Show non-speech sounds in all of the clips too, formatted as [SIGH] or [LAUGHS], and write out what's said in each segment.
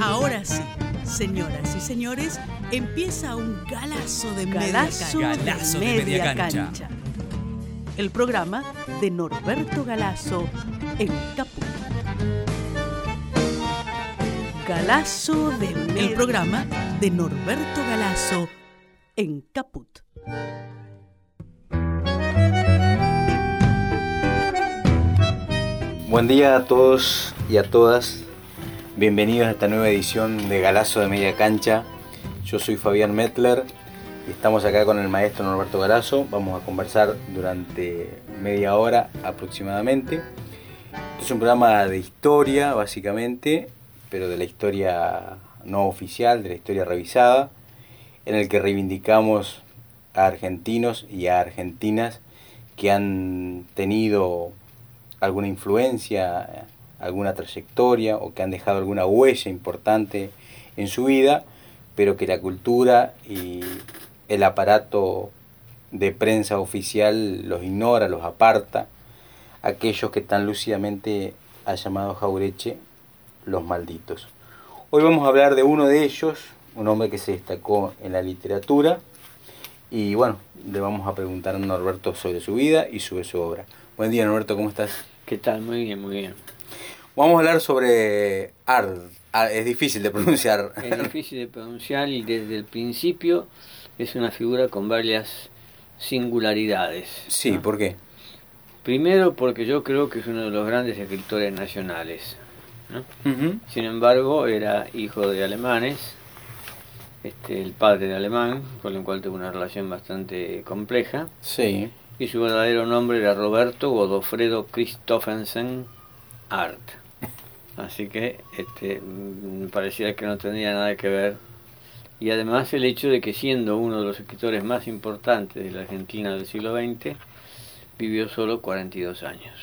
Ahora sí, señoras y señores, empieza un galazo de Galazo media de cancha. Galazo de media cancha. El programa de Norberto Galazo en Caput. Galazo de media El programa de Norberto Galazo en Caput. Buen día a todos y a todas. Bienvenidos a esta nueva edición de Galazo de Media Cancha. Yo soy Fabián Metler y estamos acá con el maestro Norberto Galazo. Vamos a conversar durante media hora aproximadamente. Es un programa de historia, básicamente, pero de la historia no oficial, de la historia revisada, en el que reivindicamos a argentinos y a argentinas que han tenido alguna influencia, alguna trayectoria o que han dejado alguna huella importante en su vida, pero que la cultura y el aparato de prensa oficial los ignora, los aparta, aquellos que tan lúcidamente ha llamado Jaureche los malditos. Hoy vamos a hablar de uno de ellos, un hombre que se destacó en la literatura, y bueno, le vamos a preguntar a Norberto sobre su vida y sobre su obra. Buen día Norberto, ¿cómo estás? ¿Qué tal? Muy bien, muy bien. Vamos a hablar sobre Ard. Ah, es difícil de pronunciar. Es difícil de pronunciar y desde el principio es una figura con varias singularidades. Sí, ¿no? ¿por qué? Primero porque yo creo que es uno de los grandes escritores nacionales. ¿no? Sin embargo, era hijo de alemanes, este, el padre de alemán, con el cual tuvo una relación bastante compleja, Sí. y su verdadero nombre era Roberto Godofredo Christophensen Art. Así que este, mm, pareciera que no tendría nada que ver. Y además el hecho de que siendo uno de los escritores más importantes de la Argentina del siglo XX, vivió solo 42 años.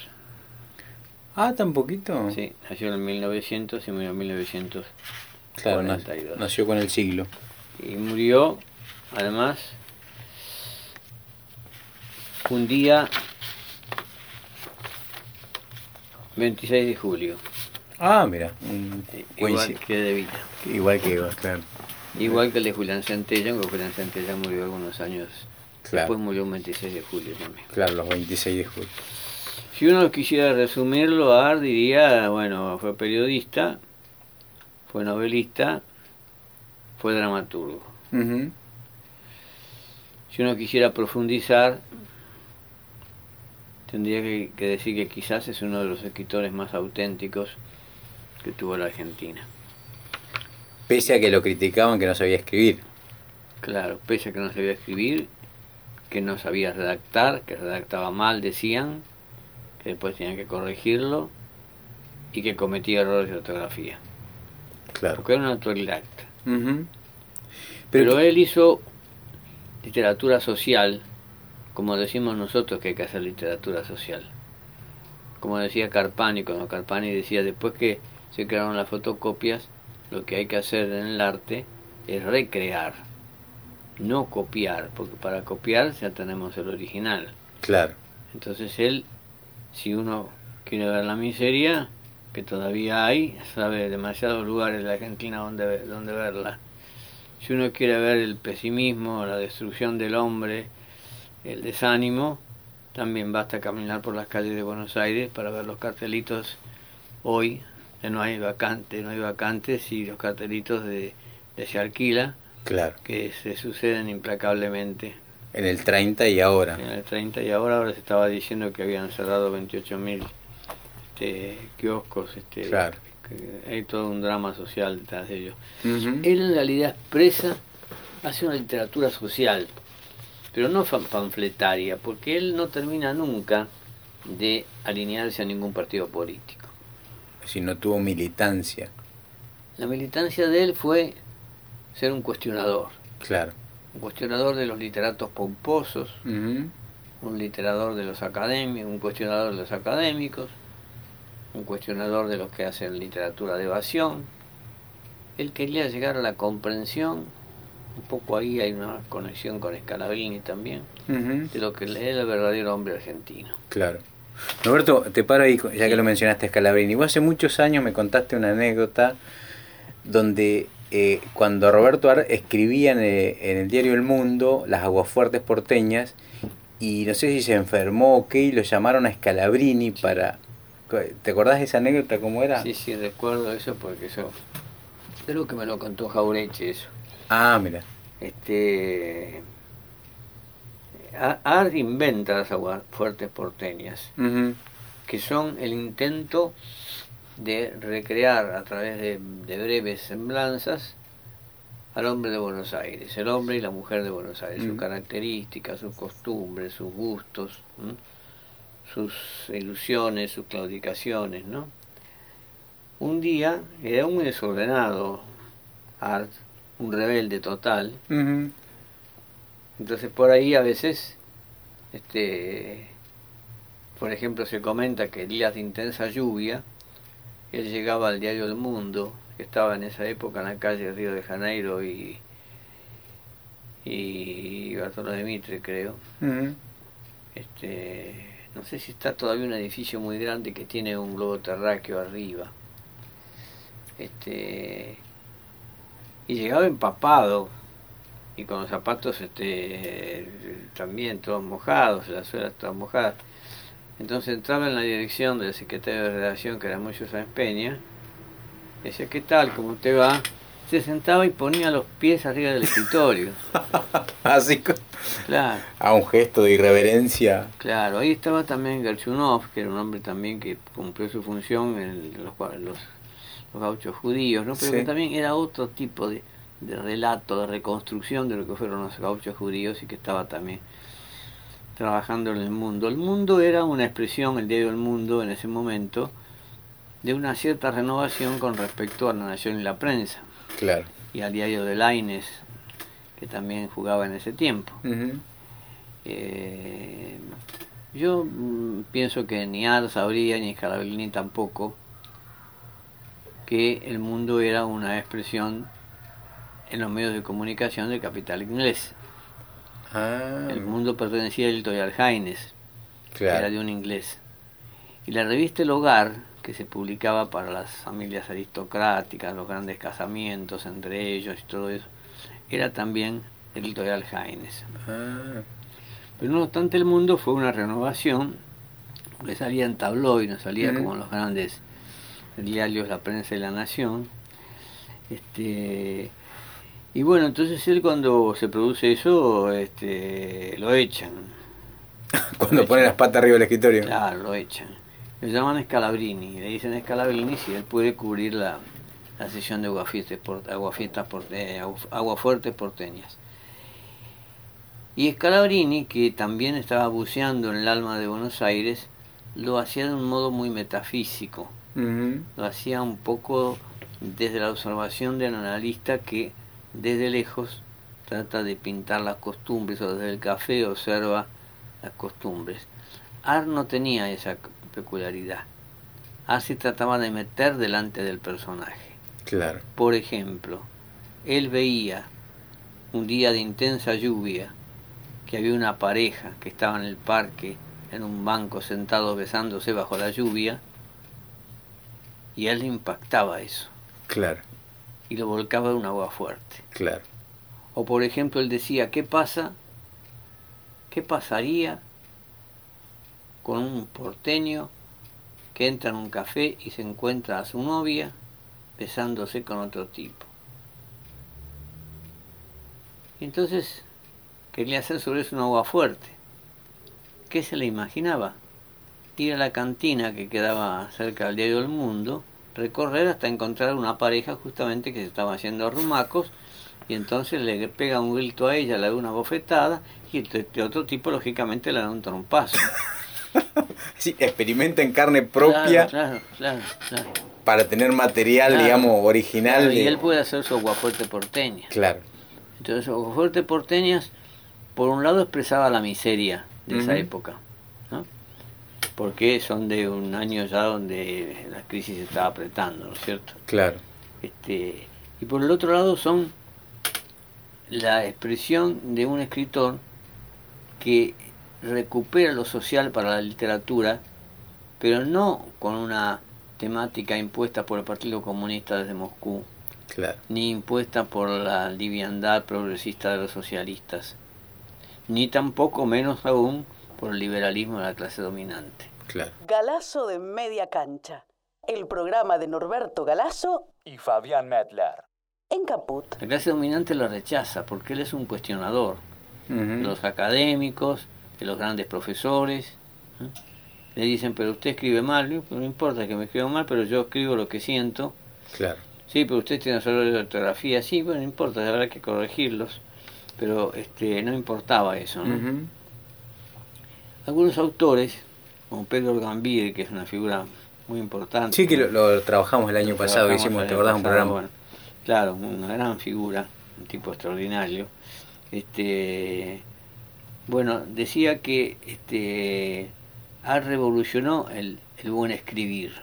Ah, tan poquito. Sí, nació en 1900 y murió en 1942. Claro, nac- nació con el siglo. Y murió, además, un día 26 de julio, Ah, mira. un igual que de. Igual que Eva, claro. Igual que el de Julián Centella, aunque Julián Centella murió algunos años Claro. después, murió un 26 de julio también. Claro, los 26 de julio. Si uno quisiera resumirlo, Ar diría, bueno, fue periodista, fue novelista, fue dramaturgo. Ujú. Si uno quisiera profundizar, tendría que, que decir que quizás es uno de los escritores más auténticos que tuvo la Argentina. Pese a que lo criticaban que no sabía escribir. Claro, pese a que no sabía escribir, que no sabía redactar, que redactaba mal, decían, que después tenían que corregirlo y que cometía errores de ortografía. Claro. Porque era un autodidacta. Ujú. Pero, que- él hizo literatura social, como decimos nosotros que hay que hacer literatura social. Como decía Carpani, cuando Carpani decía, después que se crearon las fotocopias, lo que hay que hacer en el arte es recrear, no copiar, porque para copiar ya tenemos el original. Claro. Entonces él, si uno quiere ver la miseria, que todavía hay, sabe demasiados lugares de la Argentina donde, donde verla. Si uno quiere ver el pesimismo, la destrucción del hombre, el desánimo, también basta caminar por las calles de Buenos Aires para ver los cartelitos hoy, no hay vacante, no hay vacantes y los cartelitos de, de se alquila, Claro. que se suceden implacablemente En el 30 y ahora. en el 30 y ahora ahora se estaba diciendo que habían cerrado 28.000 este, kioscos este, Claro. que hay todo un drama social detrás de ello Ujú. él en realidad expresa hace una literatura social pero no panfletaria porque él no termina nunca de alinearse a ningún partido político Si no tuvo militancia. la militancia de él fue ser un cuestionador Claro. un cuestionador de los literatos pomposos un literador de los académicos, un cuestionador de los académicos, un cuestionador de los que hacen literatura de evasión. Él quería llegar a la comprensión, un poco ahí hay una conexión con Scalabrini también, de lo que es el verdadero hombre argentino. Claro. Roberto, te paro ahí, ya que lo mencionaste a Scalabrini. Vos hace muchos años me contaste una anécdota donde eh, cuando Roberto Ar escribía en el, en el diario El Mundo las aguafuertes porteñas, y no sé si se enfermó o qué, y lo llamaron a Scalabrini para... ¿Te acordás de esa anécdota cómo era? Sí, sí, recuerdo eso porque eso... Creo que me lo contó Jaureche eso. Ah, mira. Este... Art inventa las aguafuertes porteñas, que son el intento de recrear a través de, breves semblanzas al hombre de Buenos Aires, el hombre y la mujer de Buenos Aires, sus características, sus costumbres, sus gustos, sus ilusiones, sus claudicaciones, ¿no? Un día era un desordenado Art, un rebelde total, entonces por ahí a veces, este, por ejemplo, se comenta que días de intensa lluvia, él llegaba al diario El Mundo, que estaba en esa época en la calle Río de Janeiro y, y Bartolomé Mitre, creo. este, no sé si está todavía un edificio muy grande que tiene un globo terráqueo arriba. Este, y llegaba empapado y con los zapatos este, también todos mojados, las suelas todas mojadas. Entonces entraba en la dirección del secretario de redacción, que era Mucho Sáenz Peña, decía, ¿qué tal? ¿Cómo te va? Se sentaba y ponía los pies arriba del escritorio. [LAUGHS] Así claro. A un gesto de irreverencia. Claro, ahí estaba también Gerchunov, que era un hombre también que cumplió su función en los, los, los gauchos judíos, ¿no? Pero que también era otro tipo de, de relato, de reconstrucción de lo que fueron los gauchos judíos y que estaba también trabajando en el mundo. El mundo era una expresión, el diario del mundo en ese momento, de una cierta renovación con respecto a la nación y la prensa. Claro. Y al diario de Laines, que también jugaba en ese tiempo. Eh, yo mm, pienso que ni Ar sabría, ni Scalabrini tampoco, que el mundo era una expresión en los medios de comunicación del capital inglés. Ah. El mundo pertenecía al editorial Haines, que era de un inglés. Y la revista El Hogar, que se publicaba para las familias aristocráticas, los grandes casamientos entre ellos y todo eso, era también el editorial Haines. Ah. Pero no obstante el mundo fue una renovación, que salía en tabloid, no salía como los grandes diarios La Prensa y La Nación. Este, y bueno, entonces él cuando se produce eso, este, lo echan. [LAUGHS] cuando pone las patas arriba del escritorio. Claro, lo echan. Lo llaman Scalabrini, le dicen Scalabrini si él puede cubrir la, la sesión de aguafiestas, por, aguafiestas por, eh, aguafuertes porteñas. Y Scalabrini, que también estaba buceando en el alma de Buenos Aires, lo hacía de un modo muy metafísico. Lo hacía un poco desde la observación del analista que desde lejos trata de pintar las costumbres o desde el café observa las costumbres. Ar no tenía esa peculiaridad. Ar se trataba de meter delante del personaje. Claro. Por ejemplo, él veía un día de intensa lluvia que había una pareja que estaba en el parque en un banco sentado besándose bajo la lluvia y a él le impactaba eso. Claro y lo volcaba en un agua fuerte. Claro. O por ejemplo, él decía, ¿qué pasa? ¿Qué pasaría con un porteño que entra en un café y se encuentra a su novia besándose con otro tipo? Y entonces quería hacer sobre eso un agua fuerte. ¿Qué se le imaginaba? Ir a la cantina que quedaba cerca del diario del Mundo recorrer hasta encontrar una pareja justamente que se estaba haciendo rumacos y entonces le pega un grito a ella, le da una bofetada y este otro tipo lógicamente le da un trompazo. [LAUGHS] sí, experimenta en carne propia para tener material, digamos, original. Y él puede hacer su aguafuerte porteña. Claro. Entonces, aguafuerte porteñas, por un lado expresaba la miseria de esa época porque son de un año ya donde la crisis estaba apretando, ¿no es cierto? Claro. Este, y por el otro lado son la expresión de un escritor que recupera lo social para la literatura, pero no con una temática impuesta por el Partido Comunista desde Moscú, Claro. ni impuesta por la liviandad progresista de los socialistas, ni tampoco menos aún por el liberalismo de la clase dominante. Claro. Galazo de Media Cancha. El programa de Norberto Galazo y Fabián Medler. en Caput. La clase dominante lo rechaza porque él es un cuestionador Ujú. de los académicos, de los grandes profesores. ¿eh? Le dicen, pero usted escribe mal, no no importa que me escriba mal, pero yo escribo lo que siento. Claro. Sí, pero usted tiene solo de ortografía, sí, bueno, no importa, habrá que corregirlos. Pero este no importaba eso, ¿no? Ujú. Algunos autores, como Pedro Gambide, que es una figura muy importante. Sí, que lo, lo trabajamos el año pasado, Trabajamos hicimos, ¿te acordás? Un pasado, programa. bueno, claro, una gran figura, un tipo extraordinario. Este, bueno, decía que este, Art revolucionó el, el buen escribir.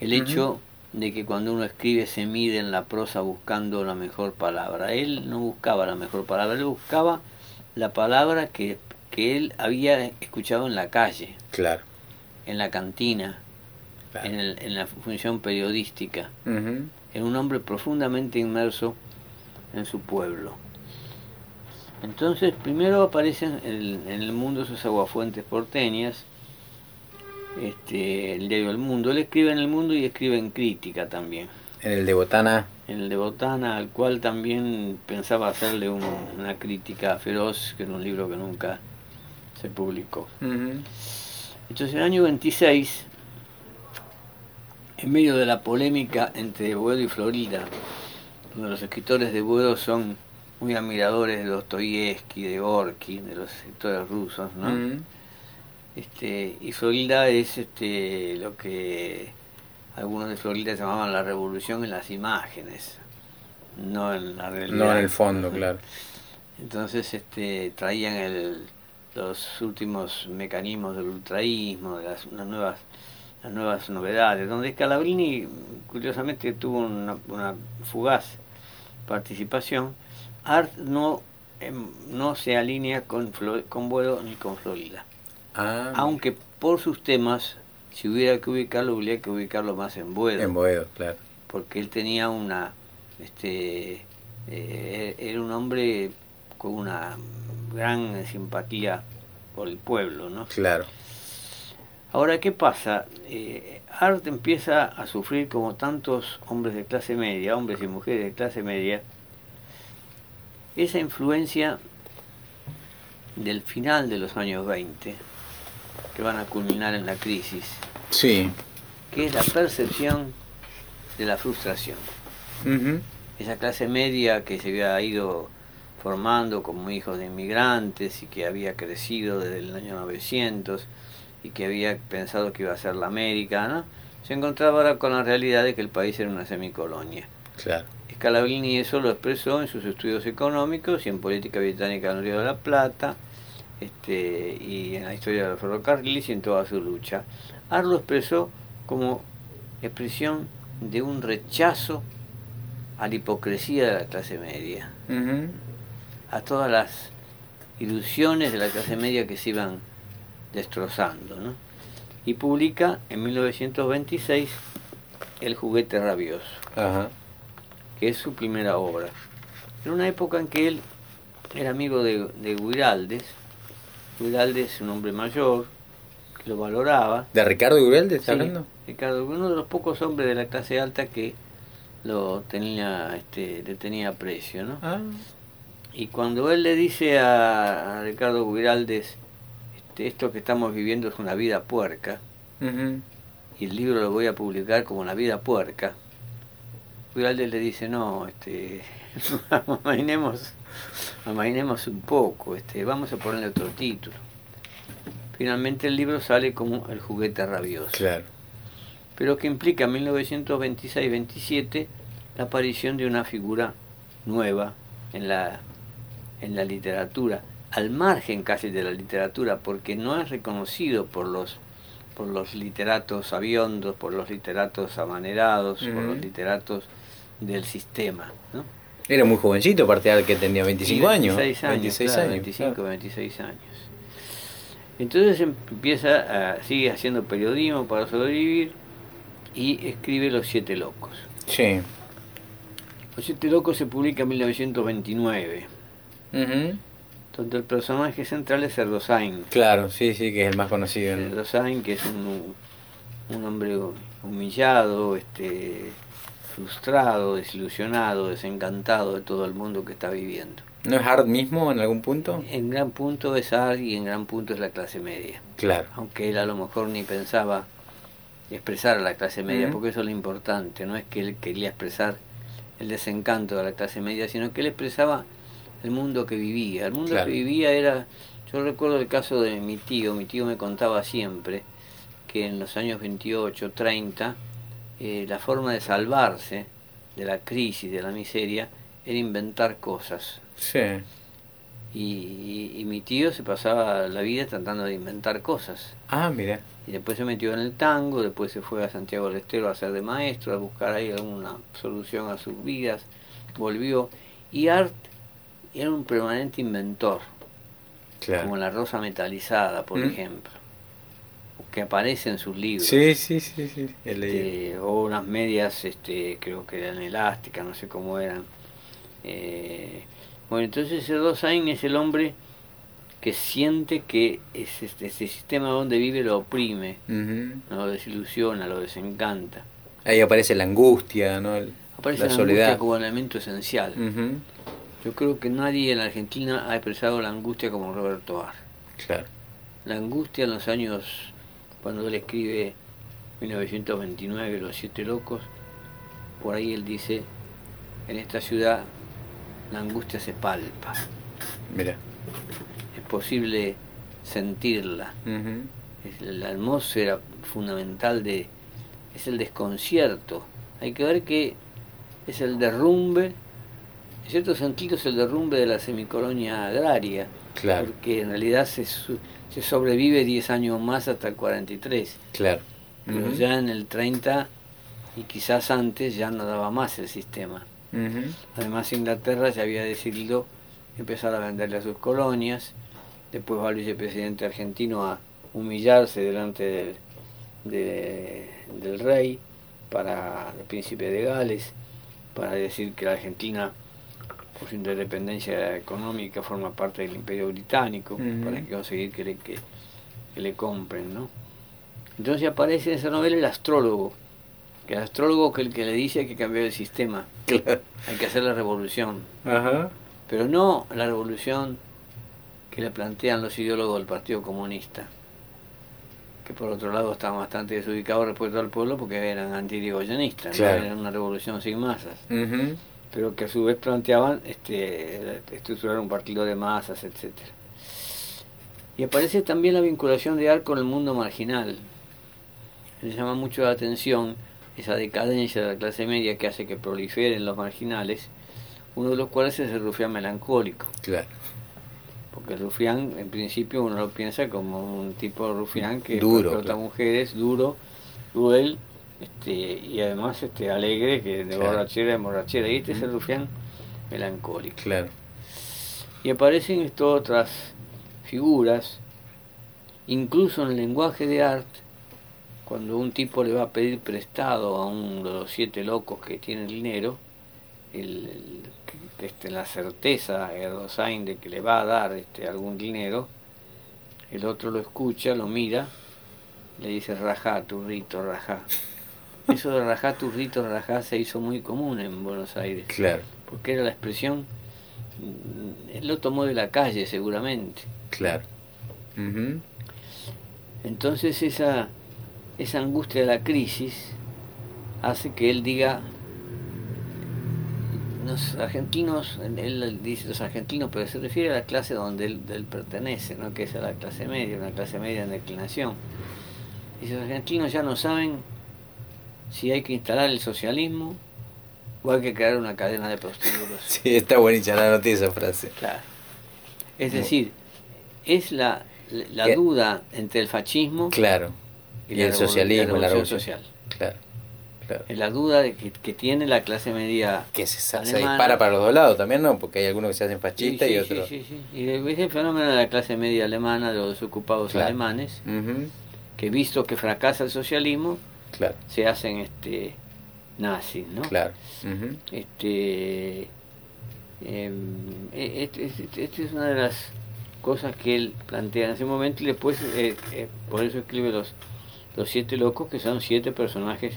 El hecho de que cuando uno escribe se mide en la prosa buscando la mejor palabra. Él no buscaba la mejor palabra, él buscaba la palabra que, que él había escuchado en la calle, Claro. en la cantina, claro. en, el- en la función periodística. Ujú. Era un hombre profundamente inmerso en su pueblo. Entonces, primero aparecen en el, en el mundo sus aguafuentes porteñas, este, el diario El Mundo. Él escribe en El Mundo y escribe en Crítica también. En el de Botana, En el de Botana, al cual también pensaba hacerle un- una crítica feroz, que era un libro que nunca se publicó. Entonces, en el año 26, en medio de la polémica entre Boedo y Florida, donde los escritores de Boedo son muy admiradores de Dostoyevsky, de Gorky, de los escritores rusos, ¿no? Este, y Florida es este, lo que algunos de Florida llamaban la revolución en las imágenes, no en la realidad. no en el fondo, claro. Entonces este, traían el, los últimos mecanismos del ultraísmo, de las, las nuevas las nuevas novedades, donde Scalabrini curiosamente tuvo una, una fugaz participación. Art no, em, no se alinea con, Flo- con Boedo ni con Florida, Ah, aunque por sus temas, si hubiera que ubicarlo, hubiera que ubicarlo más en Boedo en Boedo, claro. porque él tenía una este eh, era un hombre con una gran simpatía por el pueblo no Claro. ahora qué pasa Eh, Art empieza a sufrir como tantos hombres de clase media hombres y mujeres de clase media esa influencia del final de los años 20 que van a culminar en la crisis Sí. que es la percepción de la frustración Ujú. esa clase media que se había ido formando como hijos de inmigrantes y que había crecido desde el año 900 y que había pensado que iba a ser la América, ¿no? se encontraba ahora con la realidad de que el país era una semicolonia. Claro. Scalabrini eso lo expresó en sus estudios económicos y en política británica en el Río de la Plata este, y en la historia de los ferrocarriles y en toda su lucha. Art lo expresó como expresión de un rechazo a la hipocresía de la clase media, Ujú. a todas las ilusiones de la clase media que se iban destrozando. ¿no? Y publica en 1926 El juguete rabioso Ajá. que es su primera obra. En una época en que él era amigo de, de Guiraldes, Guiraldes, un hombre mayor, que lo valoraba. ¿De Ricardo Gurelde está Sí, hablando? Ricardo, uno de los pocos hombres de la clase alta que lo tenía, este, le tenía aprecio, ¿no? Ah. Y cuando él le dice a, a Ricardo Guiraldes, este, esto que estamos viviendo es una vida puerca, y el libro lo voy a publicar como La vida puerca. Guiraldes le dice, no, este, [LAUGHS] amainemos, amainemos un poco, este, vamos a ponerle otro título. Finalmente el libro sale como El juguete rabioso, Claro. pero que implica en 1926-27 la aparición de una figura nueva en la, en la literatura, al margen casi de la literatura, porque no es reconocido por los por los literatos aviondos, por los literatos amanerados, por los literatos del sistema. ¿no? Era muy jovencito, aparte de que tenía 25 Y años. 26 años, 26 claro, años. 25, claro. 26 años. Entonces em- empieza, a, sigue haciendo periodismo para sobrevivir y escribe Los Siete Locos. Sí. Los Siete Locos se publica en 1929, Ujú. donde el personaje central es Erdosain. Claro, sí, sí, que es el más conocido. ¿no? Erdosain, que es un, un hombre humillado, este, frustrado, desilusionado, desencantado de todo el mundo que está viviendo. ¿No es Art mismo en algún punto? En gran punto es Ar y en gran punto es la clase media. Claro. Aunque él a lo mejor ni pensaba expresar a la clase media, porque eso es lo importante, no es que él quería expresar el desencanto de la clase media, sino que él expresaba el mundo que vivía. El mundo Claro. que vivía era, yo recuerdo el caso de mi tío, mi tío me contaba siempre que en los años 28, 30, eh, la forma de salvarse de la crisis, de la miseria, era inventar cosas. Sí. Y, y- y mi tío se pasaba la vida tratando de inventar cosas. Ah, mira. Y después se metió en el tango, después se fue a Santiago del Estero a ser de maestro, a buscar ahí alguna solución a sus vidas, volvió. Y Art era un permanente inventor, Claro. como la rosa metalizada, por Mm. ejemplo, que aparece en sus libros. Sí, sí, sí, sí. he leído. Este, o unas medias, este, creo que eran elásticas, no sé cómo eran. Eh, bueno, entonces Erdosain es el hombre que siente que es este, este sistema donde vive lo oprime, lo desilusiona, lo desencanta. Ahí aparece la angustia, ¿no? El- Aparece la la, soledad. angustia como elemento esencial. Yo creo que nadie en la Argentina ha expresado la angustia como Roberto Ar. Claro. La angustia en los años, cuando él escribe 1929, Los Siete Locos, por ahí él dice, en esta ciudad la angustia se palpa, Mira. es posible sentirla, Ujú. es la atmósfera fundamental de, es el desconcierto. Hay que ver que es el derrumbe, en cierto sentido es el derrumbe de la semicolonia agraria, Claro, porque en realidad se, su- se sobrevive 10 años más hasta el 43, claro. pero ya en el 30 y quizás antes ya no daba más el sistema. Además Inglaterra ya había decidido empezar a venderle a sus colonias, después va el vicepresidente argentino a humillarse delante del, de- del rey, para el príncipe de Gales, para decir que la Argentina, por su independencia económica, forma parte del imperio británico, Ujú. para que conseguir que le, que, que le compren, ¿no? Entonces aparece en esa novela el astrólogo, que el astrólogo que el que le dice hay que cambiar el sistema, Claro. hay que hacer la revolución, Ajá. pero no la revolución que le plantean los ideólogos del Partido Comunista, que por otro lado estaban bastante desubicados respecto al pueblo porque eran antirigoyenistas, ¿no? Claro. eran una revolución sin masas. Pero que a su vez planteaban este, estructurar un partido de masas, etcétera. Y aparece también la vinculación de Ar con el mundo marginal. Le llama mucho la atención esa decadencia de la clase media que hace que proliferen los marginales, uno de los cuales es el rufián melancólico. Claro. Porque el rufián, en principio, uno lo piensa como un tipo de rufián que Duro, claro. mujeres, duro, cruel, este, y además este alegre, que de Claro. borrachera en borrachera. Y este es el rufián melancólico. Claro. Y aparecen estas otras figuras, incluso en el lenguaje de arte, cuando un tipo le va a pedir prestado a uno de los siete locos que tiene dinero, el, el- este, la certeza Erdosain de que le va a dar este, algún dinero, el otro lo escucha, lo mira, le dice rajá, turrito, rajá. Eso de rajá, rajá se hizo muy común en Buenos Aires Claro. porque era la expresión, mm, él lo tomó de la calle seguramente. Claro. Entonces esa, esa angustia de la crisis hace que él diga, los argentinos, él dice los argentinos, pero se refiere a la clase donde él, él pertenece, ¿no? que es a la clase media, una clase media en declinación. Dice, los argentinos ya no saben si hay que instalar el socialismo o hay que crear una cadena de prostíbulos. [LAUGHS] Sí, está buenísima la noticia esa frase. Claro. Es decir, es la, la duda entre el fascismo Claro. Y, el socialismo, la revolución. social. Claro. Claro. Es la duda de que, que tiene la clase media. Que se, se dispara para los dos lados también, ¿no? Porque hay algunos que se hacen Sí, fascistas sí, y sí, otros. sí, sí. Y es el fenómeno de la clase media alemana, de los desocupados Claro. alemanes, que visto que fracasa el socialismo, Claro. se hacen este nazis, ¿no? Claro. Este, em, e, este, este, este, es una de las cosas que él plantea en ese momento y después eh, eh, por eso escribe los, los siete locos que son siete personajes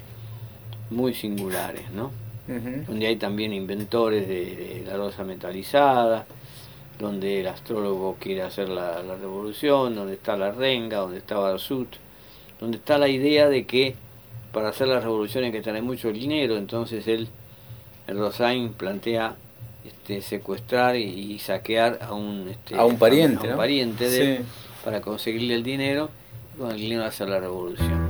muy singulares, ¿no? Donde hay también inventores de, la rosa metalizada, donde el astrólogo quiere hacer la, revolución, donde está la renga, donde está Barsut, donde está la idea de que para hacer la revolución hay que tener mucho dinero, entonces él, el Rosain plantea este, secuestrar y, saquear a un, este, a un pariente, pariente de para conseguirle el dinero y con el dinero hacer la revolución.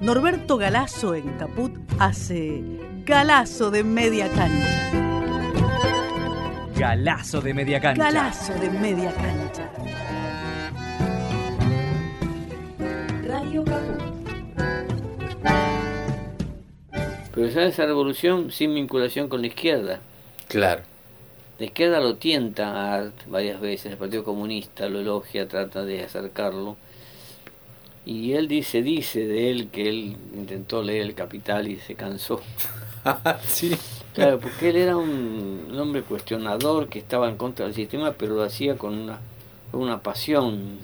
Norberto Galazo en Caput hace Galazo de media cancha. Galazo de media cancha. Galazo de media cancha. Radio Caput. Pero ya esa revolución sin vinculación con la izquierda. Claro. La izquierda lo tienta a Art varias veces, el Partido Comunista lo elogia, trata de acercarlo y él dice, dice de él que él intentó leer el Capital y se cansó. [LAUGHS] sí. Claro, porque él era un, hombre cuestionador que estaba en contra del sistema, pero lo hacía con una, una pasión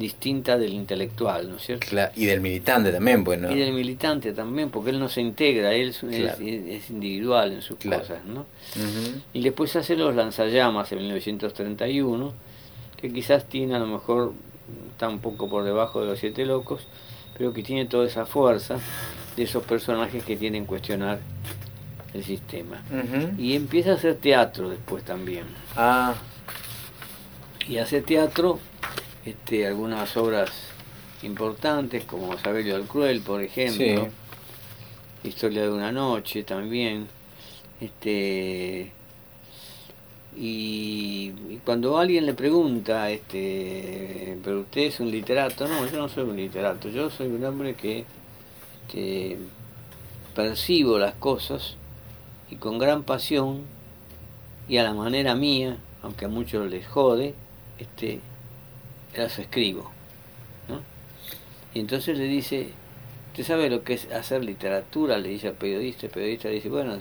distinta del intelectual, ¿no es cierto? y del militante también, bueno. Pues, y del militante también, porque él no se integra, él es, individual en sus cosas, ¿no? Y después hace los lanzallamas en 1931, que quizás tiene a lo mejor está un poco por debajo de los siete locos, pero que tiene toda esa fuerza de esos personajes que tienen cuestionar el sistema. Y empieza a hacer teatro después también. Ah. Y hace teatro este, algunas obras importantes, como Sabelio del Cruel, por ejemplo. Historia de una noche también. Este, y, cuando alguien le pregunta, este, pero usted es un literato, no, yo no soy un literato, yo soy un hombre que, percibo las cosas y con gran pasión y a la manera mía, aunque a muchos les jode, este, las escribo. ¿no? Y entonces le dice, ¿usted sabe lo que es hacer literatura? Le dice al periodista, el periodista le dice, bueno,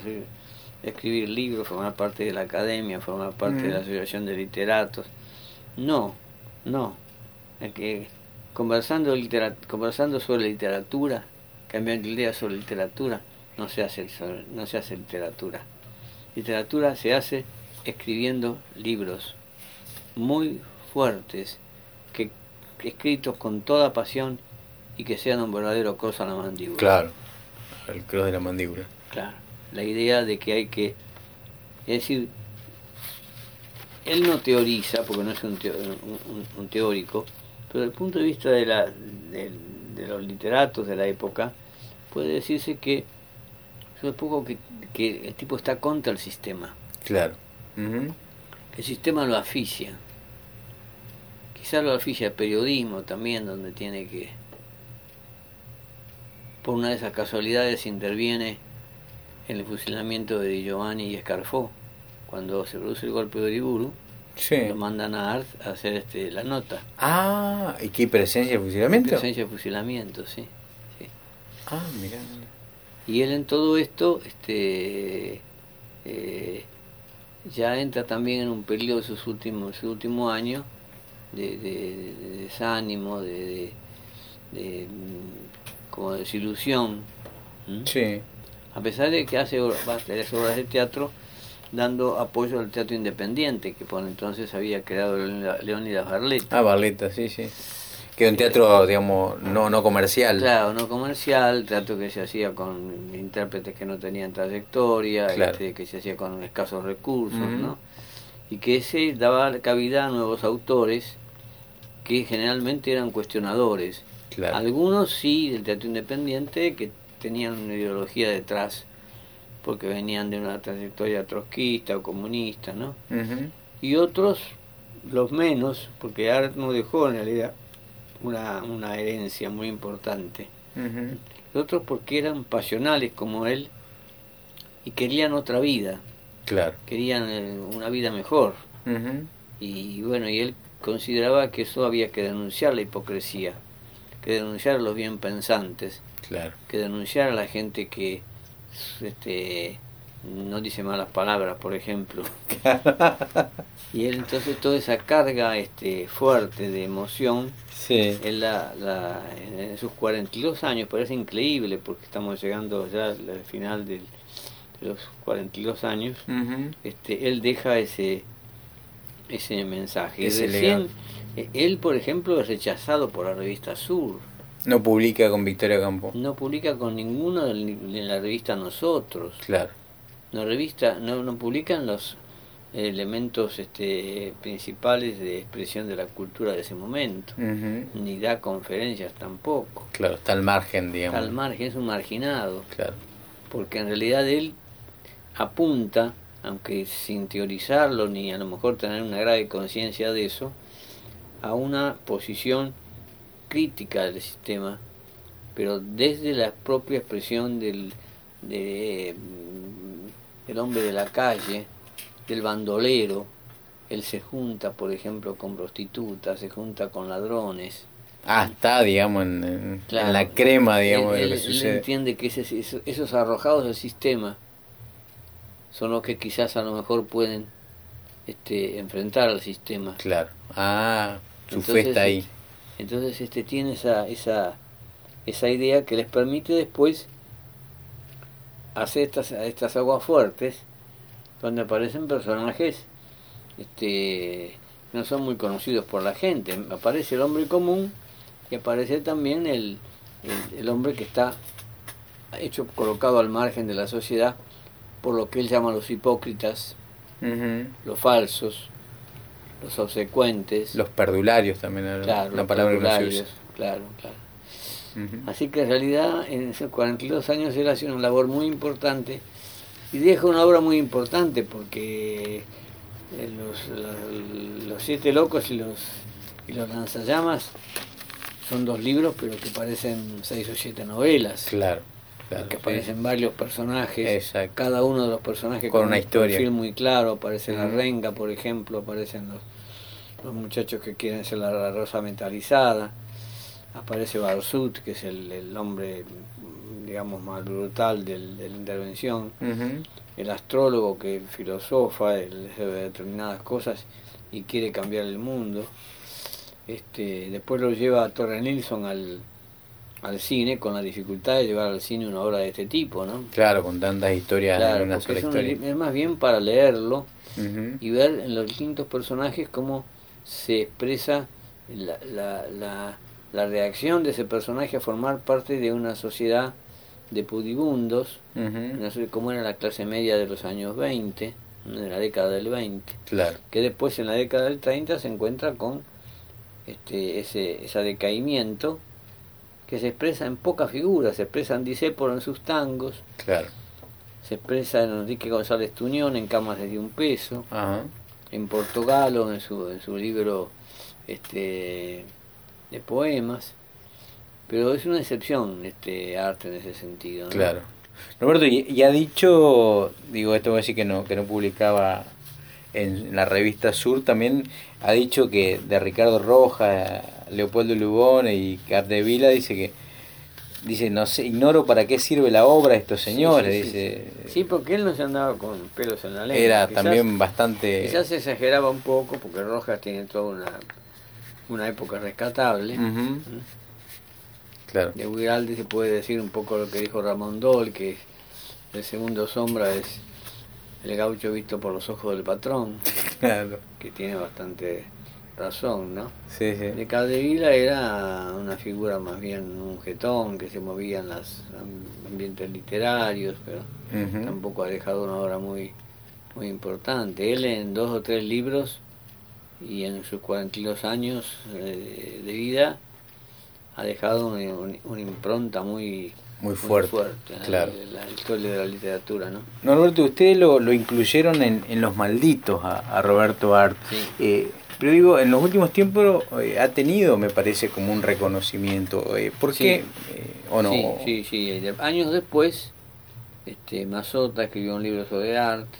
escribir libros, formar parte de la academia, formar parte de la mm. asociación de literatos. No, no. Es que conversando, conversando sobre literatura, cambiando ideas sobre literatura, no se, hace, no se hace literatura. Literatura se hace escribiendo libros muy fuertes, que escritos con toda pasión y que sean un verdadero cross a la mandíbula. Claro, el cross de la mandíbula. Claro la idea de que hay que, es decir, él no teoriza, porque no es un, un, teórico, pero desde el punto de vista de, la, de, los literatos de la época, puede decirse que es poco que, que, el tipo está contra el sistema. Claro. Que el sistema lo asfixia. Quizás lo asfixia el periodismo también, donde tiene que, por una de esas casualidades, interviene en el fusilamiento de Giovanni y Escarfó, cuando se produce el golpe de Uriburu, lo mandan a Art a hacer este, la nota. Ah, ¿y qué presencia de fusilamiento? Presencia de fusilamiento, sí. Ah, mira. Y él en todo esto este, eh, ya entra también en un periodo de sus últimos, su último años de, desánimo, de, de, mm, como desilusión. Sí a pesar de que hace varias obras de teatro dando apoyo al teatro independiente, que por entonces había creado Leónidas Barletta. Ah, Barletta, sí, sí. Que un teatro, digamos, no, no comercial. Claro, no comercial, teatro que se hacía con intérpretes que no tenían trayectoria, este, que se hacía con escasos recursos, ¿no? Y que ese daba cabida a nuevos autores que generalmente eran cuestionadores. Algunos sí del teatro independiente que tenían una ideología detrás, porque venían de una trayectoria trotskista o comunista, ¿no? Y otros, los menos, porque Art no dejó en realidad una, una herencia muy importante. Otros porque eran pasionales como él y querían otra vida. Claro. Querían eh, una vida mejor. Y bueno, y él consideraba que eso había que denunciar la hipocresía que denunciar a los bien pensantes, Claro. que denunciar a la gente que este, no dice malas palabras, por ejemplo. [LAUGHS] y él entonces toda esa carga este, fuerte de emoción, Sí. él la, la, en sus 42 años, parece increíble porque estamos llegando ya al final del- de los 42 años, Ujú. este, él deja ese ese mensaje. Y Ese recién, eh, él, por ejemplo, es rechazado por la revista Sur. No publica con Victoria Campo. No publica con ninguno de la revista Nosotros. Claro. No revista, no, no publican los elementos este, principales de expresión de la cultura de ese momento. Ni da conferencias tampoco. Claro, está al margen, digamos. Está al margen, es un marginado. Claro. porque en realidad él apunta, aunque sin teorizarlo ni a lo mejor tener una grave conciencia de eso, a una posición crítica del sistema, pero desde la propia expresión del, de, mm, del hombre de la calle, del bandolero, él se junta, por ejemplo, con prostitutas, se junta con ladrones, Ah, está, digamos, en, en- Claro. en la crema, digamos, él, de lo que él- entiende que ese- esos, esos arrojados del sistema son los que quizás a lo mejor pueden este, enfrentar al sistema. Claro. Ah, su fe está ahí. este, Entonces este tiene esa, esa, esa idea que les permite después hacer estas, estas aguas fuertes donde aparecen personajes este, que no son muy conocidos por la gente. Aparece el hombre común y aparece también el, el, el hombre que está hecho colocado al margen de la sociedad por lo que él llama los hipócritas, los falsos, los obsecuentes. Los perdularios también, era Claro, los palabra que no se perdularios, usa. claro, claro. Así que en realidad en esos 42 años él hace una labor muy importante y deja una obra muy importante porque eh, los, los, los siete locos y los, y los lanzallamas son dos libros pero que parecen seis o siete novelas. Claro, claro. que sí. aparecen varios personajes, Exacto. cada uno de los personajes Con con, una un perfil muy claro, aparece la renga, por ejemplo, aparecen los, los muchachos que quieren ser la, la rosa metalizada, aparece Barsut, que es el, el hombre, digamos, más brutal del- de la intervención, el astrólogo que filosofa él sabe determinadas cosas y quiere cambiar el mundo. Este, después lo lleva a Torre Nilsson al, al cine con la dificultad de llevar al cine una obra de este tipo, ¿no? Claro, con tantas historias Claro, en una sola es, historia. más bien para leerlo y ver en los distintos personajes cómo se expresa la, la, la, la reacción de ese personaje a formar parte de una sociedad de pudibundos, una sociedad como era la clase media de los años 20, de la década del 20, Claro, que después en la década del 30 se encuentra con este, ese, ese decaimiento que se expresa en pocas figuras, se expresa en Disépolo en sus tangos, claro. se expresa en Enrique González Tuñón en Camas de un peso, Ajá. en Portogalo en su, en su libro este, de poemas, pero es una excepción este arte en ese sentido. ¿no? Claro. Roberto, y, ha dicho, digo, esto voy a decir que no, que no publicaba en la revista Sur, también ha dicho que de Ricardo Roja, Leopoldo Lubone y Capdevila dice que, dice, no sé, ignoro para qué sirve la obra de estos señores, Sí, dice, sí. Sí, porque él no se andaba con pelos en la lengua. era quizás- también bastante... Quizás se exageraba un poco porque Rojas tiene toda una, una época rescatable. Ujú. Claro, De Huiralde se puede decir un poco lo que dijo Ramón Dol, que el segundo sombra es el gaucho visto por los ojos del patrón, [LAUGHS] claro, que tiene bastante razón, ¿no? sí, sí. De Caldevila era una figura más bien un jetón que se movía en los ambientes literarios, pero tampoco ha dejado una obra muy, muy importante. Él en dos o tres libros y en sus 42 años eh, de vida ha dejado una, un- una impronta muy, Muy fuerte, en claro. la, la historia de la literatura. ¿no? Norberto, ustedes lo, lo incluyeron en, en Los Malditos a, a Roberto Art. Sí. Eh, pero digo, en los últimos tiempos eh, ha tenido, me parece, como un reconocimiento. Eh, ¿Por Sí. qué? Eh, ¿O no? Sí, sí, Años después, este, Mazota escribió un libro sobre arte.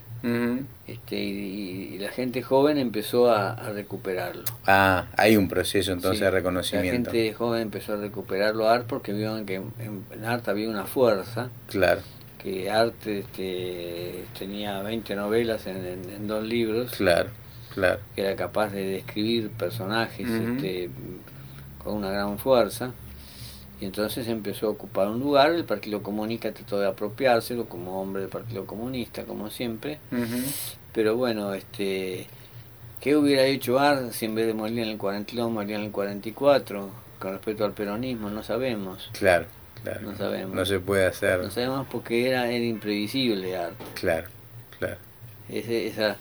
este, y, la gente joven empezó a, recuperarlo. Ah, hay un proceso entonces de reconocimiento. La gente joven empezó a recuperarlo Art porque vieron que en, Art había una fuerza. Claro. Que Art este, tenía 20 novelas en, dos libros. Claro, claro. Que era capaz de describir personajes este, con una gran fuerza y entonces empezó a ocupar un lugar, el Partido Comunista trató de apropiárselo como hombre del Partido Comunista, como siempre, pero bueno, este ¿qué hubiera hecho Ar si en vez de morir en el 42 moría en el 44? Con respecto al peronismo, no sabemos. Claro, claro. No sabemos. No se puede hacer. No sabemos porque era, era imprevisible Ar. Claro, claro. esa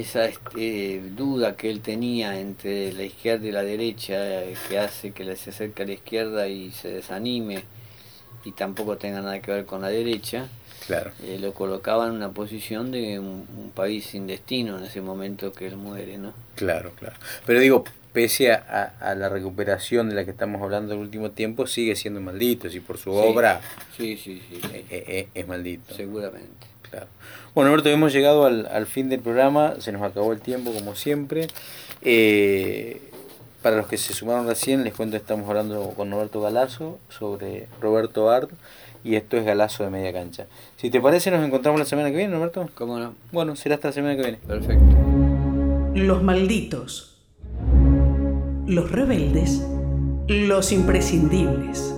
esa este, duda que él tenía entre la izquierda y la derecha que hace que se acerque a la izquierda y se desanime y tampoco tenga nada que ver con la derecha, claro. Eh, lo colocaba en una posición de un, país sin destino en ese momento que él muere, ¿no? Claro, claro. Pero digo, pese a, la recuperación de la que estamos hablando el último tiempo, sigue siendo maldito, y por su obra sí, sí, sí, eh, eh, es maldito. Seguramente. Claro. Bueno, Alberto, hemos llegado al, fin del programa, se nos acabó el tiempo como siempre. Eh, para los que se sumaron recién, les cuento que estamos hablando con Roberto Galazo sobre Roberto Art y esto es Galazo de Media Cancha. Si te parece, nos encontramos la semana que viene, Roberto. ¿Cómo no? Bueno, será hasta la semana que viene. Perfecto. Los malditos. Los rebeldes. Los imprescindibles.